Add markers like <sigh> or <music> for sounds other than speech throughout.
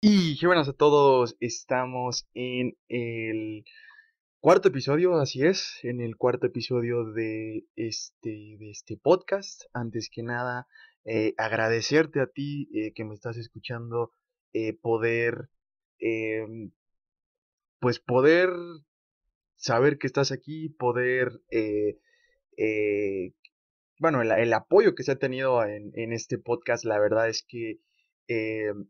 Y qué buenas a todos, estamos en el cuarto episodio, así es, en el cuarto episodio de este, de este podcast. Antes que nada, eh, agradecerte a ti eh, que me estás escuchando, eh, poder, em, pues poder saber que estás aquí, poder, bueno, el, apoyo que se ha tenido en, en, este podcast, la verdad es que em,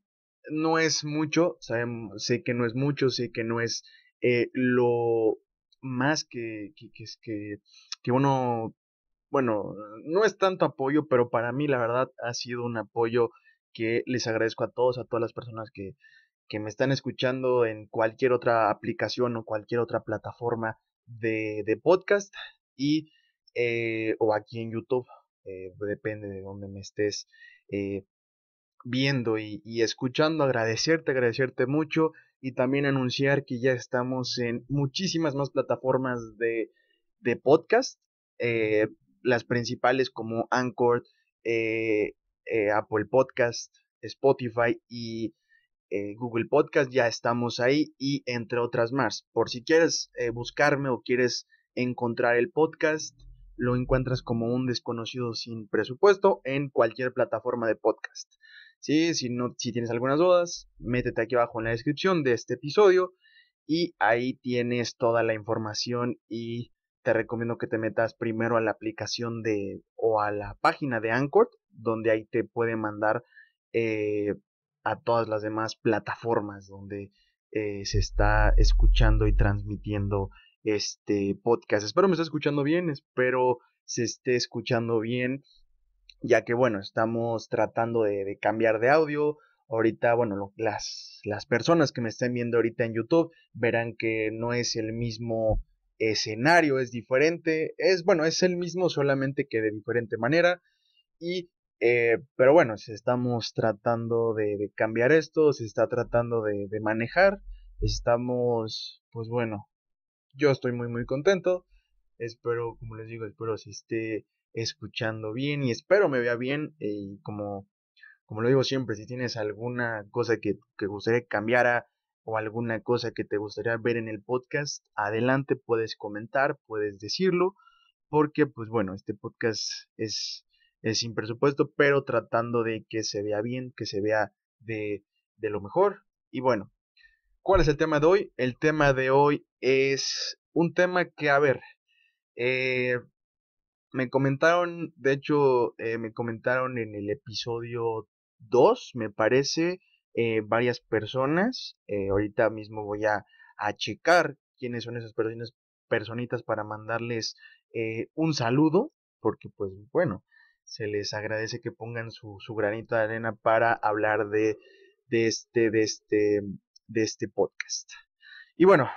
no es mucho, sé que no es mucho, sé que no es eh, lo más que, que, que, que, uno, bueno, no es tanto apoyo, pero para mí la verdad ha sido un apoyo que les agradezco a todos, a todas las personas que, que me están escuchando en cualquier otra aplicación o cualquier otra plataforma de, de podcast y eh, o aquí en YouTube, eh, depende de donde me estés viendo y, escuchando, agradecerte, agradecerte mucho y también anunciar que ya estamos en muchísimas más plataformas de, podcast, eh, las principales como Anchor, eh, eh, Apple Podcast, Spotify y Google Podcast, ya estamos ahí y entre otras más. Por si quieres buscarme o quieres encontrar el podcast, lo encuentras como un desconocido sin presupuesto en cualquier plataforma de podcast. ¿Sí? Si, no, si tienes algunas dudas, métete aquí abajo en la descripción de este episodio y ahí tienes toda la información y te recomiendo que te metas primero a la aplicación de o a la página de Anchor, donde ahí te puede mandar eh, a todas las demás plataformas donde eh, se está escuchando y transmitiendo este podcast. Espero me esté escuchando bien, espero se esté escuchando bien ya que bueno, estamos tratando de, cambiar de audio. Ahorita, bueno, las, las personas que me estén viendo ahorita en YouTube verán que no es el mismo escenario, es diferente, es bueno, es el mismo solamente que de diferente manera. Y, eh, pero bueno, se estamos tratando de, cambiar esto, se está tratando de, de manejar, estamos, pues bueno, yo estoy muy muy contento. Espero, como les digo, espero si esté escuchando bien y espero me vea bien eh, y como, como lo digo siempre, si tienes alguna cosa que, que gustaría que cambiara o alguna cosa que te gustaría ver en el podcast, adelante puedes comentar, puedes decirlo, porque pues bueno, este podcast es, es sin presupuesto, pero tratando de que se vea bien, que se vea de, de lo mejor. Y bueno, ¿cuál es el tema de hoy? El tema de hoy es un tema que, a ver, eh, me comentaron, de hecho, eh, me comentaron en el episodio 2, me parece, eh, varias personas. Eh, ahorita mismo voy a, a, checar quiénes son esas personas, personitas para mandarles un saludo, porque pues bueno, se les agradece que pongan su, su granito de arena para hablar de, de, este, de, este, de este podcast. Y bueno,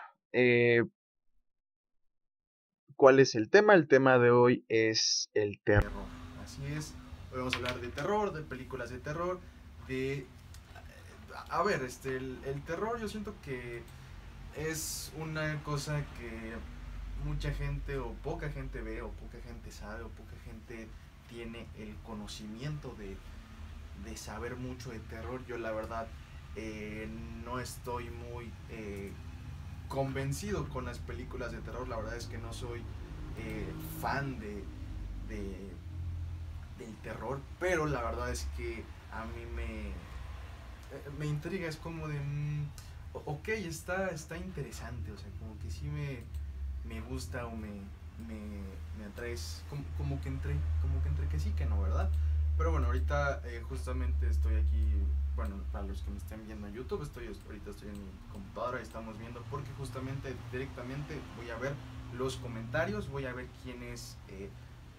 ¿Cuál es el tema? El tema de hoy es el terror. Así es. Hoy vamos a hablar de terror, de películas de terror, de... A ver, este, el, terror yo siento que es una cosa que mucha gente o poca gente ve o poca gente sabe o poca gente tiene el conocimiento de, de saber mucho de terror. Yo la verdad eh, no estoy muy eh, convencido con las películas de terror. La verdad es que no soy eh, fan de, del terror, pero la verdad es que a mí me, eh, me intriga. Es como de, mm, ok, está, está interesante, o sea, como que sí me, me gusta o me, me, me atraes, como, como, que entre, como que entre que sí, que no, ¿verdad? Pero bueno, ahorita eh, justamente estoy aquí bueno, para los que me estén viendo en YouTube, estoy ahorita estoy en mi computadora y estamos viendo porque justamente directamente voy a ver los comentarios, voy a ver quiénes eh,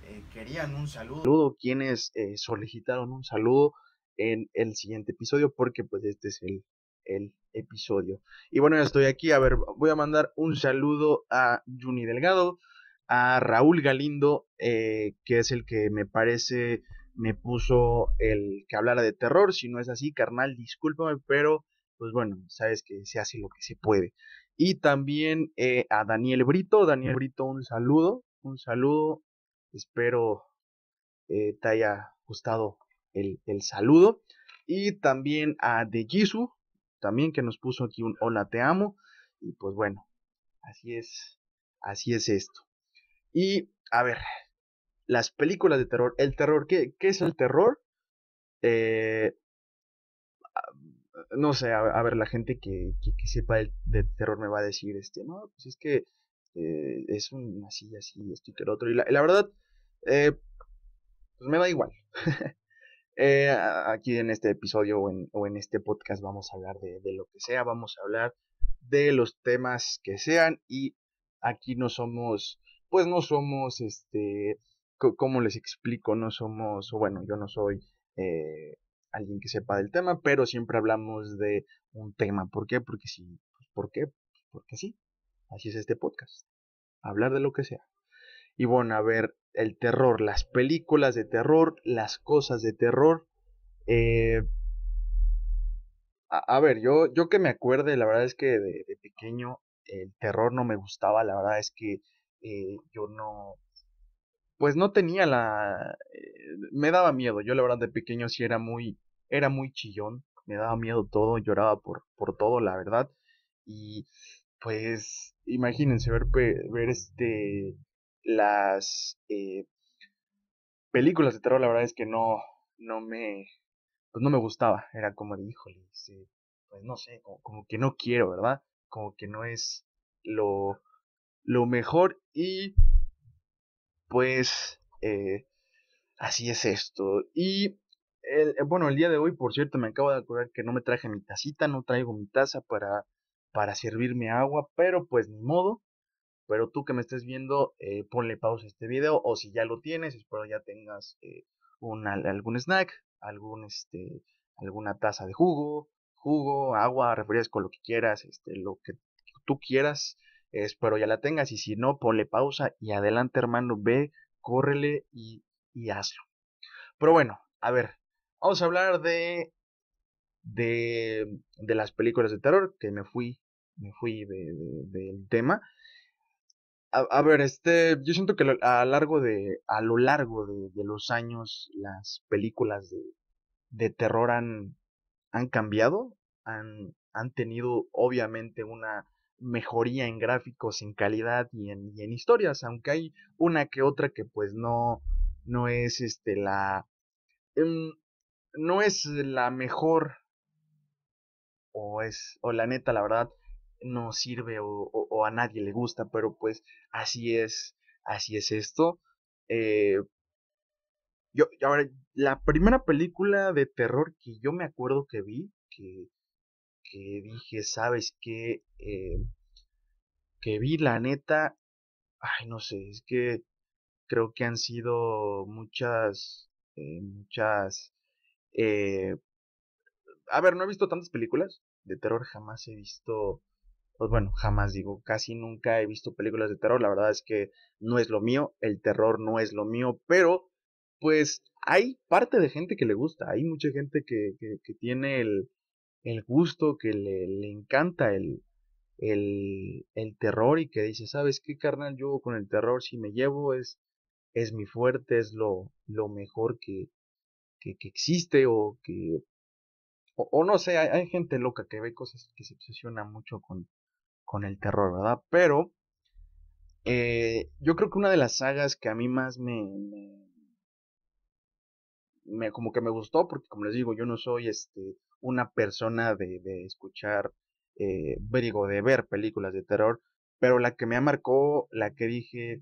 eh, querían un saludo, quienes solicitaron un saludo en el siguiente episodio porque pues este es el, el episodio. Y bueno, ya estoy aquí, a ver, voy a mandar un saludo a Juni Delgado, a Raúl Galindo, que es el que me parece me puso el que hablara de terror. Si no es así, carnal, discúlpame, pero pues bueno, sabes que se hace lo que se puede. Y también eh, a Daniel Brito. Daniel Brito, un saludo, un saludo. Espero eh, te haya gustado el, el, saludo. Y también a De también que nos puso aquí un hola te amo. Y pues bueno, así es, así es esto. Y a ver, las películas de terror, el terror, ¿qué, qué es el terror? Eh, no sé, a, ver, la gente que, que, sepa de terror me va a decir, este, no, pues es que eh, es un así, así, esto y que el otro. Y la, verdad, eh, pues me da igual. <laughs> aquí en este episodio o en, o en, este podcast vamos a hablar de, de lo que sea, vamos a hablar de los temas que sean y aquí no somos, pues no somos, este, ¿cómo les explico? No somos, bueno, yo no soy eh, alguien que sepa del tema, pero siempre hablamos de un tema. ¿Por qué? Porque sí. Pues, ¿Por qué? Porque sí. Así es este podcast. Hablar de lo que sea. Y bueno, a ver, el terror, las películas de terror, las cosas de terror. Eh, a, ver, yo, yo que me acuerde, la verdad es que de, pequeño el terror no me gustaba, la verdad es que eh, yo no, pues no tenía la, eh, me daba miedo, yo la verdad de pequeño sí era muy, era muy chillón, me daba miedo todo, lloraba por, por todo, la verdad, y pues imagínense ver, ver este, las eh, películas de terror, la verdad es que no, no me, pues no me gustaba, era como de, híjole, pues no sé, como, que no quiero, ¿verdad? Como que no es lo, lo mejor. Y pues eh, así es esto. Y el, bueno, el día de hoy, por cierto, me acabo de acordar que no me traje mi tacita, no traigo mi taza para, para servirme agua, pero pues ni modo. Pero tú que me estés viendo, eh, ponle pausa a este video, o si ya lo tienes, espero ya tengas eh, algún snack, algún, este, alguna taza de jugo, jugo, agua, refresco, lo que quieras, este, lo que tú quieras, espero ya la tengas, y si no, ponle pausa y adelante hermano, ve, córrele y, y hazlo. Pero bueno, a ver, Vamos a hablar de, de, de las películas de terror, que me fui, me fui del de, tema. A, ver, este, yo siento que a, largo de, a lo largo de, los años las películas de, de terror han, han cambiado, han, han tenido obviamente una mejoría en gráficos, en calidad y en, historias, aunque hay una que otra que pues no, no es este la, em, no es la mejor o es o la neta la verdad no sirve o, a nadie le gusta pero pues así es así es esto eh, yo ahora la primera película de terror que yo me acuerdo que vi que que dije sabes qué eh, que vi la neta ay no sé es que creo que han sido muchas eh, muchas eh, a ver, no he visto tantas películas de terror, jamás he visto, pues bueno, jamás digo, casi nunca he visto películas de terror, la verdad es que no es lo mío, el terror no es lo mío, pero pues hay parte de gente que le gusta, hay mucha gente que, que, tiene el, el, gusto, que le, encanta el, el, el, terror y que dice, ¿sabes qué, carnal? Yo con el terror si me llevo es, es mi fuerte, es lo, lo mejor que, que, existe o que... O, no sé, hay, gente loca que ve cosas que se obsesiona mucho con, con el terror, ¿verdad? Pero eh, yo creo que una de las sagas que a mí más me, me, como que me gustó, porque como les digo, yo no soy este una persona de, de escuchar, eh, digo, de ver películas de terror, pero la que me marcó, la que dije,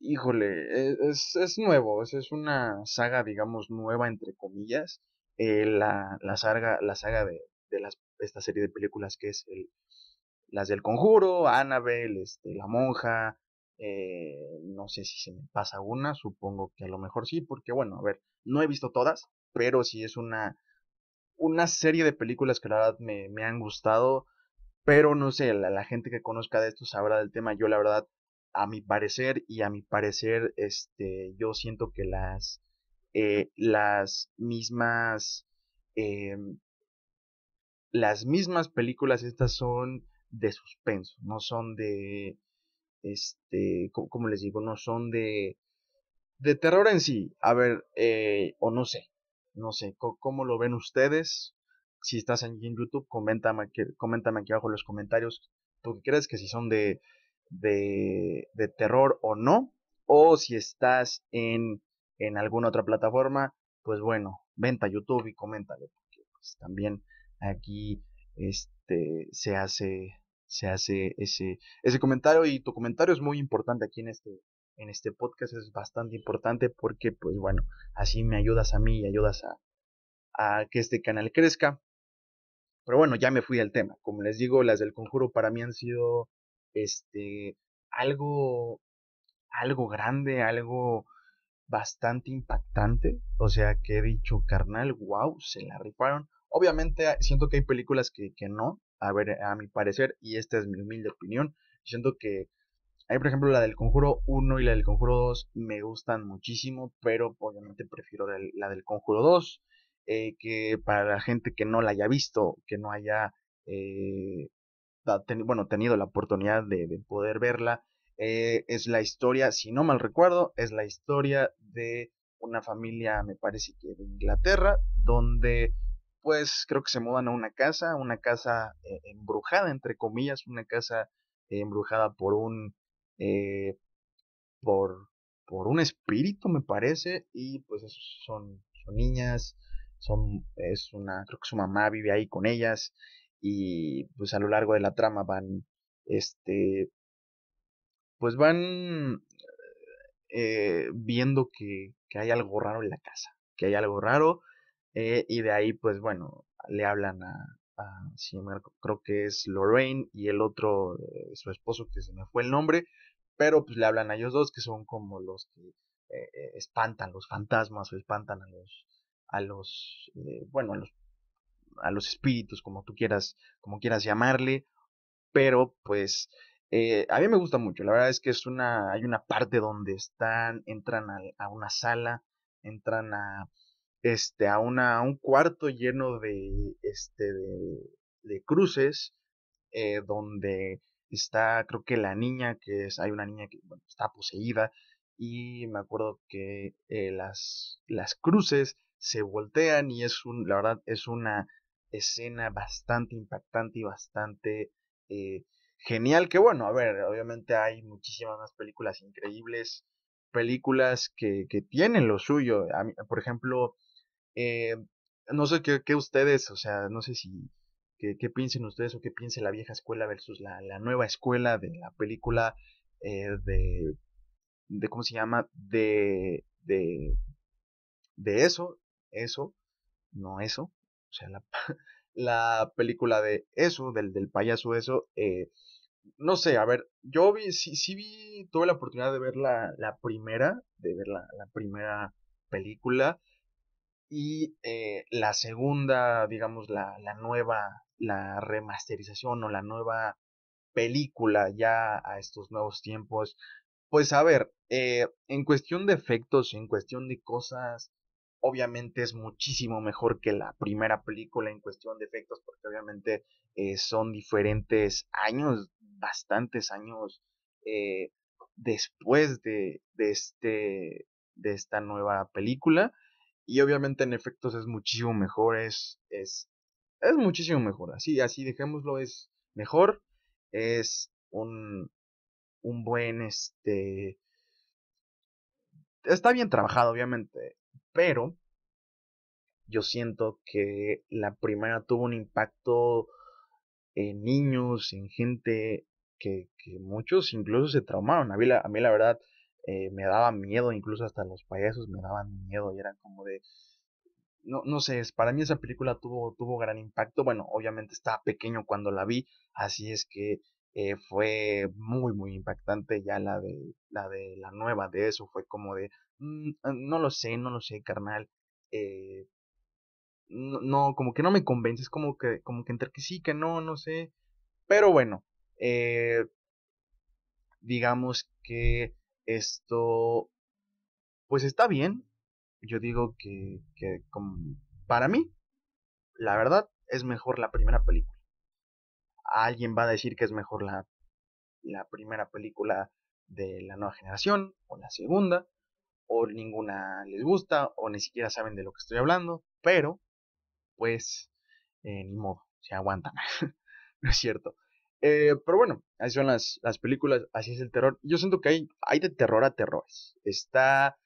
híjole, e, es, es nuevo, es, es, una saga, digamos, nueva, entre comillas. Eh, la, la, saga, la saga de, de las, esta serie de películas que es el, las del conjuro, Annabelle, este, la monja, eh, no sé si se me pasa una, supongo que a lo mejor sí, porque bueno, a ver, no he visto todas, pero sí es una, una serie de películas que la verdad me, me han gustado, pero no sé, la, la, gente que conozca de esto sabrá del tema, yo la verdad a mi parecer y a mi parecer este yo siento que las eh, las mismas em, las mismas películas estas son de suspenso no son de este como les digo no son de de terror en sí. A ver eh, o no sé no sé cómo lo ven ustedes si estás en YouTube, coméntame, aquí, coméntame aquí abajo en los comentarios tú crees que si son de, de, de terror o no. O si estás en, en alguna otra plataforma, pues bueno, venta a YouTube y coméntale, porque pues, también aquí este, se hace, se hace ese, ese comentario y tu comentario es muy importante aquí en este, en este podcast, es bastante importante porque pues bueno, así me ayudas a mí y ayudas a, a que este canal crezca. Pero bueno, ya me fui del tema. Como les digo, las del conjuro para mí han sido este algo algo grande, algo bastante impactante. O sea, que he dicho, carnal, wow, se la riparon. Obviamente siento que hay películas que, que no, a ver, a mi parecer, y esta es mi humilde opinión. Siento que hay, por ejemplo, la del Conjuro 1 y la del Conjuro 2 me gustan muchísimo, pero obviamente prefiero la del Conjuro 2, eh, que para la gente que no la haya visto, que no haya, eh, bueno, tenido la oportunidad de, de poder verla, eh, es la historia, si no mal recuerdo, es la historia de una familia, me parece que de Inglaterra, donde pues creo que se mudan a una casa, una casa eh, embrujada, entre comillas, una casa eh, embrujada por un, por, por un espíritu, me parece, y pues son, son niñas, son, es una, creo que su mamá vive ahí con ellas, y pues a lo largo de la trama van, este, pues van eh, viendo que, que, hay algo raro en la casa, que hay algo raro, eh, y de ahí, pues bueno, le hablan a, a creo que es Lorraine y el otro, eh, su esposo, que se me fue el nombre, pero pues le hablan a ellos dos, que son como los que espantan los fantasmas o espantan a los, a los, bueno, a los, a los espíritus, como tú quieras, como quieras llamarle, pero pues eh, a mí me gusta mucho, la verdad es que es una, hay una parte donde están, entran a, una sala, entran a, este, a, una, a un cuarto lleno de, este, de, cruces, eh, donde está, creo que la niña, que es, hay una niña que está poseída, y me acuerdo que eh, las, las cruces se voltean y es un, la verdad, es una escena bastante impactante y bastante genial que bueno, a ver, obviamente hay muchísimas más películas increíbles, películas que, que tienen lo suyo. por ejemplo, eh, no sé qué, ustedes, o sea, no sé si, qué, qué, piensen ustedes o qué piense la vieja escuela versus la, la nueva escuela de la película eh, de, de, ¿cómo se llama? De, de, de eso, eso, no eso, o sea, la, <laughs> la película de eso, del, del payaso eso, eh, no sé, a ver, yo vi, sí, sí vi, tuve la oportunidad de ver la, la primera, de ver la, la primera película y eh, la segunda, digamos, la, la nueva, la remasterización o la nueva película ya a estos nuevos tiempos. Pues a ver, eh, en cuestión de efectos, en cuestión de cosas obviamente es muchísimo mejor que la primera película en cuestión de efectos, porque obviamente eh, son diferentes años, bastantes años eh, después de, de, este, de esta nueva película. Y obviamente en efectos es muchísimo mejor, es, es, es muchísimo mejor. Así, así dejémoslo, es mejor. Es un, un buen, este, está bien trabajado, obviamente pero yo siento que la primera tuvo un impacto en niños, en gente que, muchos incluso se traumaron. A a mí la verdad eh, me daba miedo, incluso hasta los payasos me daban miedo y eran como de... No, no sé, para mí esa película tuvo, tuvo gran impacto. Bueno, obviamente estaba pequeño cuando la vi, así es que eh, fue muy, muy impactante. Ya la de, la de la nueva de eso fue como de, Mm, ah, no lo sé, no lo sé, carnal. Eh, no, como que no me convences, como que, como que entre que sí, que no, no sé. Pero bueno, digamos que esto, pues está bien. Yo digo que, que para mí, la verdad, es mejor la primera película. Alguien va a decir que es mejor la, la primera película de la nueva generación o la segunda o ninguna les gusta o ni siquiera saben de lo que estoy hablando, pero pues eh, ni modo, se aguantan. <laughs> no es cierto. Eh, pero bueno, así son las, las películas, así es el terror. Yo siento que hay, hay de terror a terrores. Está,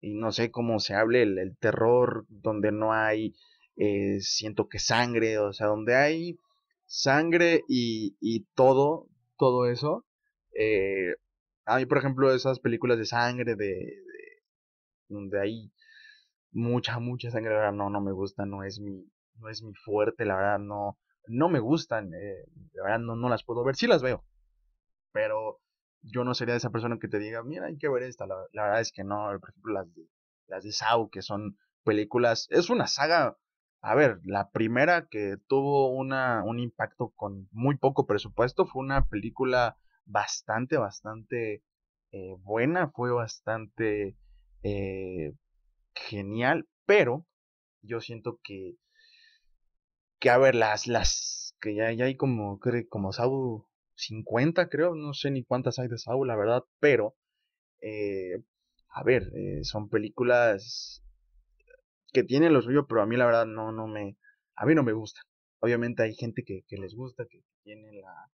y no sé cómo se hable, el, terror donde no hay, eh, siento que sangre, o sea, donde hay sangre y, y todo, todo eso. Eh, a mí, por ejemplo, esas películas de sangre, de, donde hay mucha, mucha sangre, la verdad no, no me gusta, no es mi, no es mi fuerte, la verdad no, no me gustan, eh, la verdad no, no las puedo ver, sí las veo, pero yo no sería esa persona que te diga, mira, hay que ver esta, la, verdad es que no, por ejemplo las de, las de Saw, que son películas, es una saga, a ver, la primera que tuvo una, un impacto con muy poco presupuesto fue una película bastante, bastante eh, buena, fue bastante eh, genial, pero yo siento que, que a ver, las, las, que ya, ya hay como, como Sabu 50 creo, no sé ni cuántas hay de Sabu, la verdad, pero, eh, a ver, eh, son películas que tienen los suyo, pero a mí la verdad no, no me, a mí no me gustan. Obviamente hay gente que, les gusta, que tiene la,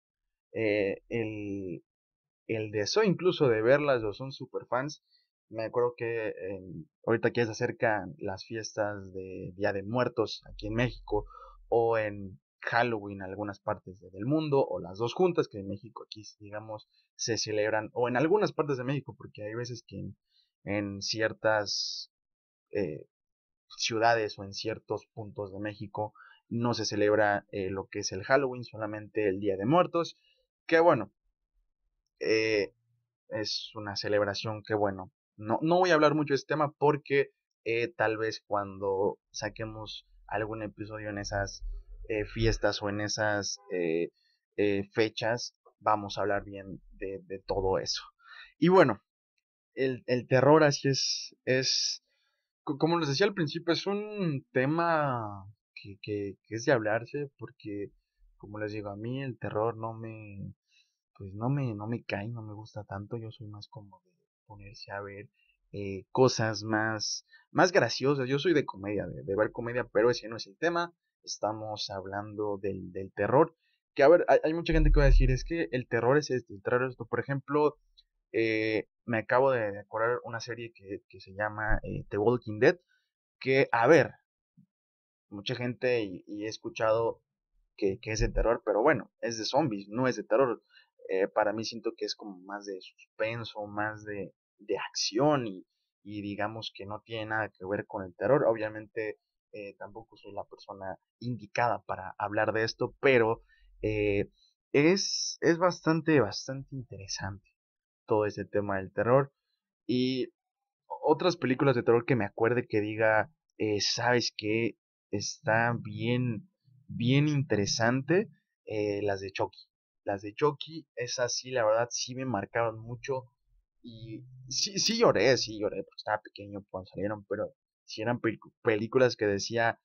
el, el deseo incluso de verlas o son super fans me acuerdo que ahorita que se acercan las fiestas de Día de Muertos aquí en México o en Halloween en algunas partes del mundo o las dos juntas que en México aquí digamos se celebran o en algunas partes de México porque hay veces que en, ciertas eh, ciudades o en ciertos puntos de México no se celebra eh, lo que es el Halloween solamente el Día de Muertos que bueno eh, es una celebración que bueno no, no voy a hablar mucho de este tema porque tal vez cuando saquemos algún episodio en esas eh, fiestas o en esas eh, fechas, vamos a hablar bien de, todo eso. Y bueno, el, terror así es, es, como les decía al principio, es un tema que, que, que es de hablarse porque, como les digo, a mí el terror no me, pues no me, no me cae, no me gusta tanto, yo soy más como de ponerse a ver eh, cosas más, más graciosas. Yo soy de comedia, de, ver comedia, pero ese no es el tema. Estamos hablando del, del terror. Que a ver, hay, mucha gente que va a decir, es que el terror es este, el terror es esto. Por ejemplo, eh, me acabo de acordar una serie que, que se llama eh, The Walking Dead. Que, a ver, mucha gente y, he escuchado que, que, es de terror, pero bueno, es de zombies, no es de terror. para mí siento que es como más de suspenso, más de, de acción y, digamos que no tiene nada que ver con el terror. Obviamente eh, tampoco soy la persona indicada para hablar de esto, pero eh, es, es bastante, bastante interesante todo ese tema del terror. Y otras películas de terror que me acuerde que diga, eh, sabes que está bien, bien interesante, las de Chucky. Las de Chucky, esas sí, la verdad, sí me marcaron mucho y sí, sí lloré, sí lloré, porque estaba pequeño cuando salieron, pero si eran películas que decía,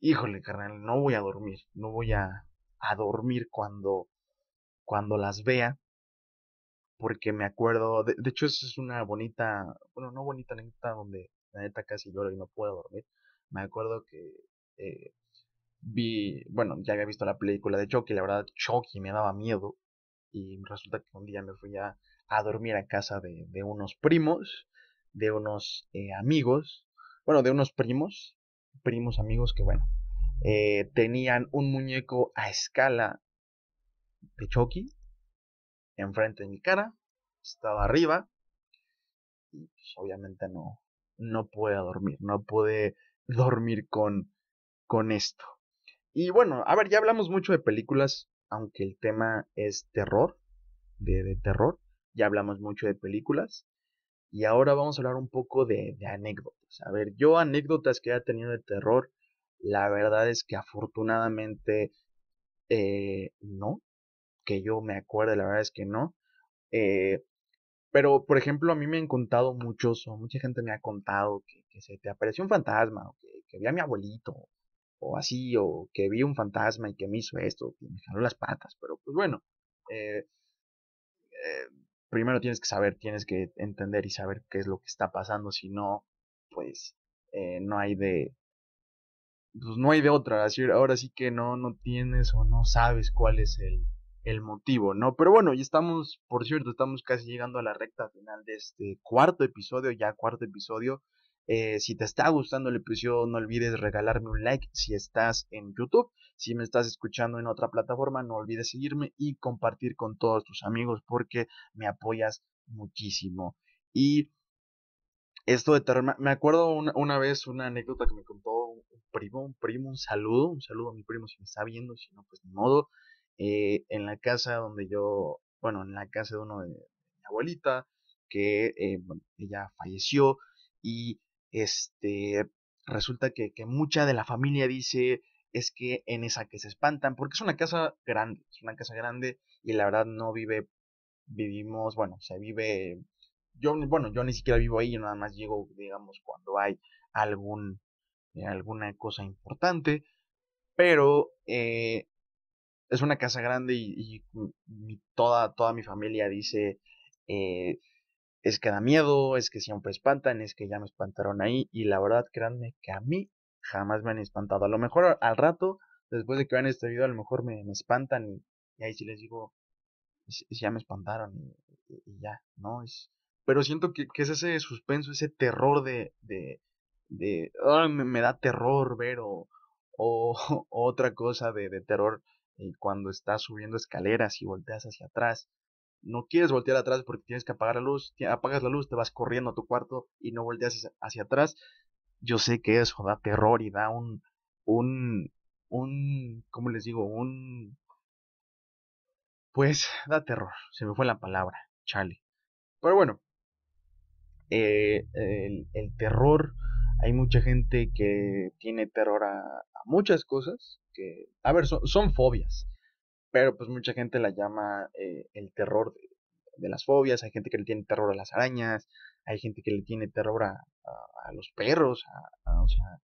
híjole, carnal, no voy a dormir, no voy a, a dormir cuando, cuando las vea, porque me acuerdo, de, hecho eso es una bonita, bueno, no bonita anécdota donde la neta casi lloro y no puedo dormir. Me acuerdo que eh, vi, bueno, ya había visto la película de Chucky, la verdad Chucky me daba miedo y resulta que un día me fui a, a dormir a casa de, unos primos, de unos eh, amigos, bueno, de unos primos, primos amigos que, bueno, eh, tenían un muñeco a escala de Chucky enfrente de mi cara, estaba arriba y pues, obviamente no, no pude dormir, no pude dormir con, con esto. Y bueno, a ver, ya hablamos mucho de películas, aunque el tema es terror, de terror ya hablamos mucho de películas y ahora vamos a hablar un poco de, anécdotas. A ver, yo anécdotas que he tenido de terror, la verdad es que afortunadamente eh, no, que yo me acuerde, la verdad es que no. Eh, pero, por ejemplo, a mí me han contado muchos, mucha gente me ha contado que, se te apareció un fantasma, o que, vi a mi abuelito, o así, o que vi un fantasma y que me hizo esto, que me jaló las patas, pero pues bueno, eh, primero tienes que saber, tienes que entender y saber qué es lo que está pasando, si no, pues eh, no hay de, pues no hay de otra, ahora sí que no, no tienes o no sabes cuál es el, el motivo, ¿no? Pero bueno, ya estamos, por cierto, estamos casi llegando a la recta final de este cuarto episodio, ya cuarto episodio. Eh, si te está gustando el episodio, no olvides regalarme un like si estás en YouTube. Si me estás escuchando en otra plataforma, no olvides seguirme y compartir con todos tus amigos porque me apoyas muchísimo. Y esto de terror, me acuerdo una, vez una anécdota que me contó un primo, un primo, un saludo, un saludo a mi primo si me está viendo, si no, pues ni modo. Eh, en la casa donde yo, bueno, en la casa de uno de, mi abuelita, que eh, ella falleció y este resulta que, que, mucha de la familia dice es que en esa que se espantan, porque es una casa grande, es una casa grande y la verdad no vive, vivimos, bueno, se vive, yo, bueno, yo ni siquiera vivo ahí, yo nada más llego, digamos, cuando hay algún, eh, alguna cosa importante, pero eh, es una casa grande y, toda, toda mi familia dice, eh, es que da miedo, es que siempre espantan, es que ya me espantaron ahí y la verdad, créanme que a mí jamás me han espantado. A lo mejor al rato, después de que vean este video, a lo mejor me, espantan y, ahí sí les digo, si, ya me espantaron y, ya, ¿no? Es, pero siento que, es ese suspenso, ese terror de, de, de me, da terror ver o, o, <laughs> otra cosa de, de terror y cuando estás subiendo escaleras y volteas hacia atrás. No quieres voltear atrás porque tienes que apagar la luz, apagas la luz, te vas corriendo a tu cuarto y no volteas hacia, atrás. Yo sé que eso da terror y da un, un, un, ¿cómo les digo? Un, pues da terror, se me fue la palabra, chale. Pero bueno, eh, el, terror, hay mucha gente que tiene terror a, muchas cosas, a ver, son, fobias, pero pues mucha gente la llama eh, el terror de, las fobias, hay gente que le tiene terror a las arañas, hay gente que le tiene terror a, los perros, o sea,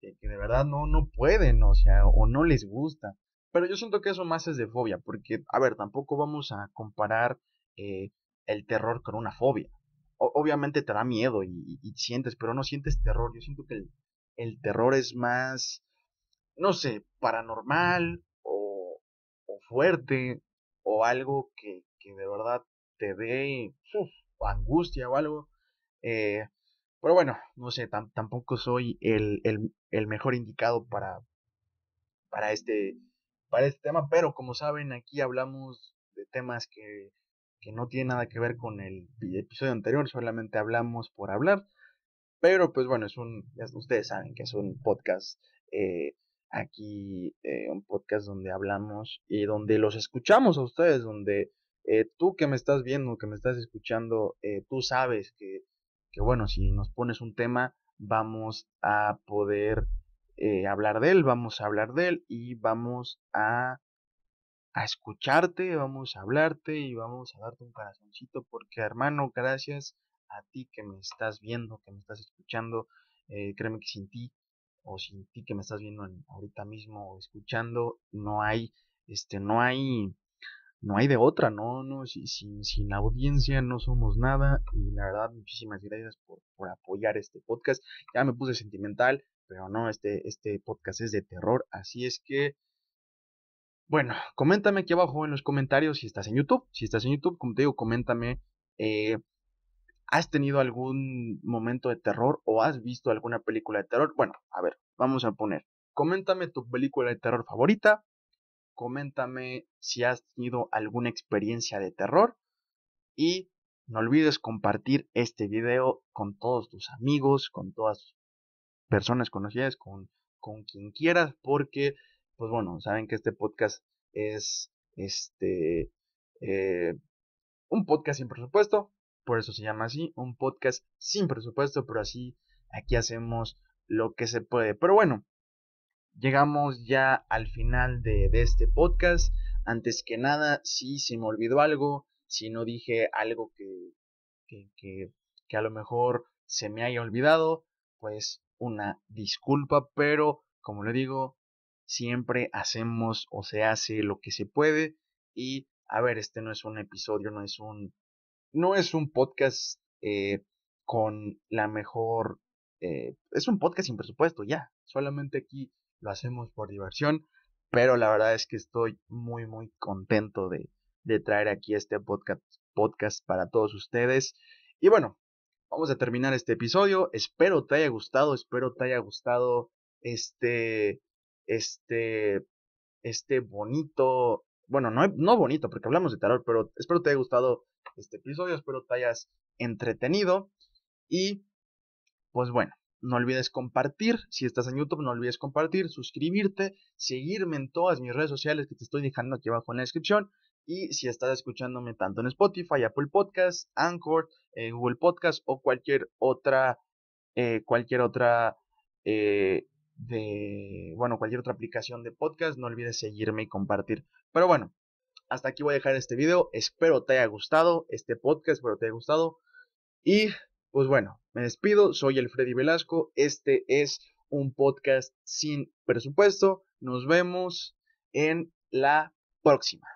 que, de verdad no, no pueden, o sea, o no les gusta. Pero yo siento que eso más es de fobia, porque, a ver, tampoco vamos a comparar eh, el terror con una fobia. obviamente te da miedo y, sientes, pero no sientes terror. Yo siento que el terror es más no sé, paranormal fuerte o algo que, que, de verdad te dé angustia o algo. Eh, pero bueno, no sé, tampoco soy el, el, mejor indicado para, para, este, para este tema, pero como saben, aquí hablamos de temas que, que no tienen nada que ver con el episodio anterior, solamente hablamos por hablar. Pero pues bueno, es un, ustedes saben que es un podcast eh, aquí eh, un podcast donde hablamos y donde los escuchamos a ustedes, donde eh, tú que me estás viendo, que me estás escuchando, eh, tú sabes que, que, bueno, si nos pones un tema, vamos a poder hablar de él, vamos a hablar de él y vamos a, a escucharte, vamos a hablarte y vamos a darte un corazoncito, porque hermano, gracias a ti que me estás viendo, que me estás escuchando, créeme que sin ti o sin ti que me estás viendo ahorita mismo o escuchando, no hay, este, no hay, no hay de otra, no, no, sin, sin audiencia no somos nada y la verdad muchísimas gracias por, por apoyar este podcast. Ya me puse sentimental, pero no, este, este podcast es de terror, así es que, bueno, coméntame aquí abajo en los comentarios si estás en YouTube, si estás en YouTube, como te digo, coméntame, eh, ¿Has tenido algún momento de terror o has visto alguna película de terror? Bueno, a ver, vamos a poner. Coméntame tu película de terror favorita. Coméntame si has tenido alguna experiencia de terror. Y no olvides compartir este video con todos tus amigos, con todas personas conocidas, con, con quien quieras, porque, pues bueno, saben que este podcast es este eh, un podcast sin presupuesto, por eso se llama así, un podcast sin presupuesto, pero así aquí hacemos lo que se puede. Pero bueno, llegamos ya al final de, este podcast. Antes que nada, si se me olvidó algo, si no dije algo que, que, que, que a lo mejor se me haya olvidado, pues una disculpa, pero como le digo, siempre hacemos o se hace lo que se puede y a ver, este no es un episodio, no es un no es un podcast eh, con la mejor... Eh, es un podcast sin presupuesto, ya. Solamente aquí lo hacemos por diversión, pero la verdad es que estoy muy, muy contento de, de traer aquí este podcast, podcast para todos ustedes. Y bueno, vamos a terminar este episodio. Espero te haya gustado, espero te haya gustado este, este, este bonito, bueno, no, no bonito porque hablamos de tarot, pero espero te haya gustado este episodio, espero te hayas entretenido y pues bueno, no olvides compartir, si estás en YouTube, no olvides compartir, suscribirte, seguirme en todas mis redes sociales que te estoy dejando aquí abajo en la descripción. Y si estás escuchándome tanto en Spotify, Apple Podcast, Anchor, eh, Google Podcast o cualquier otra, eh, cualquier otra, eh, de, bueno, cualquier otra aplicación de podcast, no olvides seguirme y compartir. Pero bueno, hasta aquí voy a dejar este video. Espero te haya gustado este podcast, espero te haya gustado. Y pues bueno, me despido, soy el Freddy Velasco, este es un podcast sin presupuesto, nos vemos en la próxima.